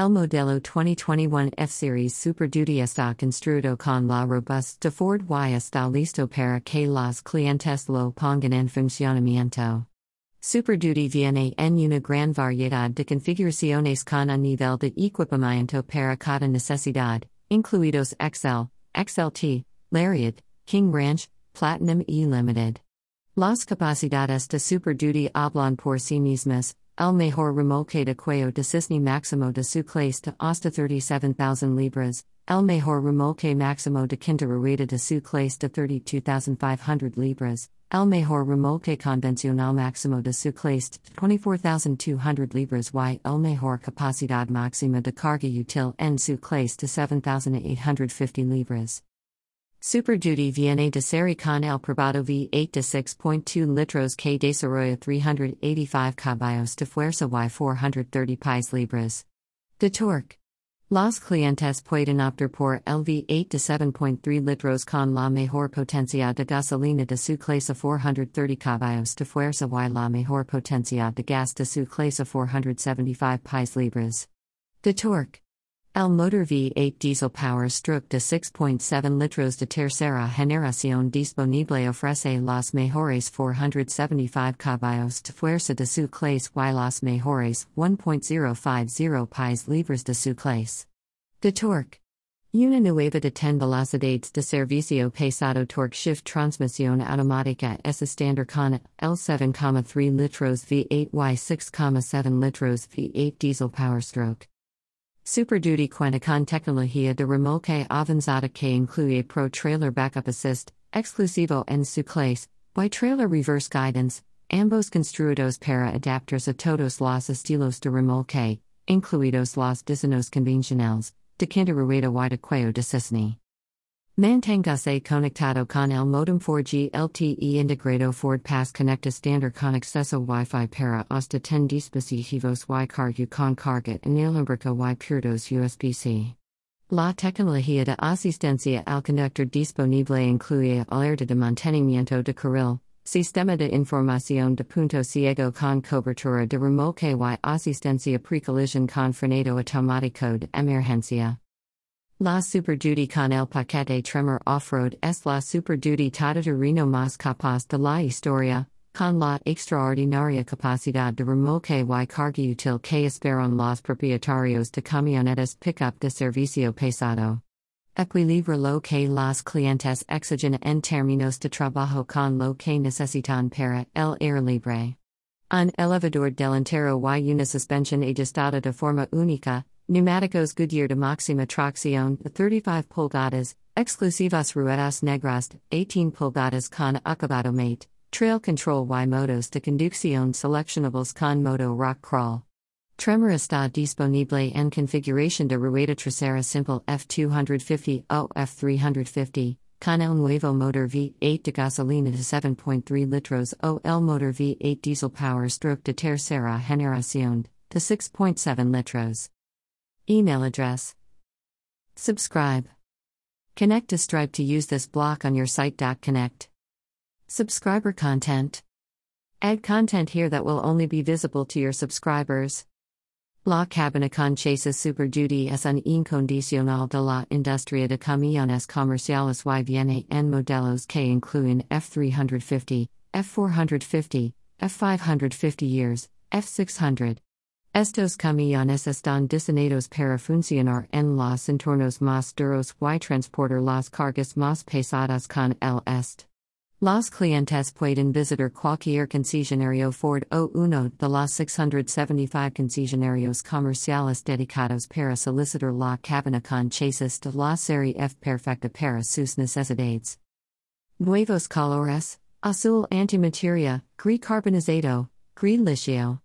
El Modelo 2021 F Series Super Duty está construido con la robusta Ford y está listo para que las clientes lo pongan en funcionamiento. Super Duty viene en una gran variedad de configuraciones con a nivel de equipamiento para cada necesidad, incluidos XL, XLT, Lariat, King Ranch, Platinum y Limited. Las capacidades de Super Duty hablan por sí mismas, el mejor remolque de cuello de cisne máximo de su clase de hasta 37,000 libras, el mejor remolque máximo de quinta de su clase de 32,500 libras, el mejor remolque convencional máximo de su clase de 24,200 libras. Y el mejor capacidad máxima de carga útil en su clase de 7,850 libras. Super Duty viene de serie con el probado V8 de 6.2 litros que desarrolla 385 caballos de fuerza y 430 pies libras. De torque. Los clientes pueden optar por el V8 de 7.3 litros con la mejor potencia de gasolina de su clase 430 caballos de fuerza y la mejor potencia de gas de su clase 475 pies libras. De torque. El motor V8 diesel power stroke de 6.7 litros de tercera generación disponible ofrece los mejores 475 caballos de fuerza de su clase y los mejores 1.050 pies libres de su clase. De torque. Una nueva de 10 velocidades de servicio pesado TorqShift transmisión automática es estándar con el 7,3 litros V8 y 6,7 litros V8 diesel power stroke. Super Duty cuenta tecnología de remolque avanzada que incluye Pro Trailer Backup Assist, exclusivo en su clase, y Trailer Reverse Guidance, ambos construidos para adapters a todos los estilos de remolque, incluidos los diseños convencionales, de quinta rueda y de cuello de cisne. Manténgase conectado con el modem 4G LTE integrado Ford Pass Conecta Standard con acceso Wi-Fi para hasta 10 dispositivos y carga con carga inalámbrica y puertos USB-C. La tecnología de asistencia al conductor disponible incluye alerta de mantenimiento de carril, sistema de información de punto ciego con cobertura de remolque y asistencia pre-collision con frenado automático de emergencia. La Super Duty con el paquete Tremor Off-Road es la Super Duty Reno más capaz de la historia, con la extraordinaria capacidad de remolque y carga útil que esperan los propietarios de camionetas pickup de servicio pesado. Equilibra lo que las clientes exigen en términos de trabajo con lo que necesitan para el air libre. Un elevador delantero y una suspensión ajustada de forma única, Neumáticos Goodyear de máxima tracción, 35 pulgadas, exclusivas ruedas negras, 18 pulgadas con acabado mate, trail control y modos de conducción seleccionables con modo rock crawl. Tremor está disponible en configuración de rueda trasera simple F250 o F350, con el nuevo motor V8 de gasolina de 7.3 litros o el motor V8 diesel power stroke de tercera generación, de 6.7 litros. Email address. Subscribe. Connect to Stripe to use this block on your site. Connect. Subscriber content. Add content here that will only be visible to your subscribers. La cabina con Super Duty es un incondicional de la industria de camiones comerciales y viene en modelos que incluyen F350, F450, F550 years, F600. Estos camiones están diseñados para funcionar en los entornos más duros y transportar las cargas más pesadas con el est. Los clientes pueden visitar cualquier concesionario Ford o uno de los 675 concesionarios comerciales dedicados para solicitar la cabina con chasis de la serie F perfecta para sus necesidades. Nuevos colores: azul antimateria, gris carbonizado, gris licio.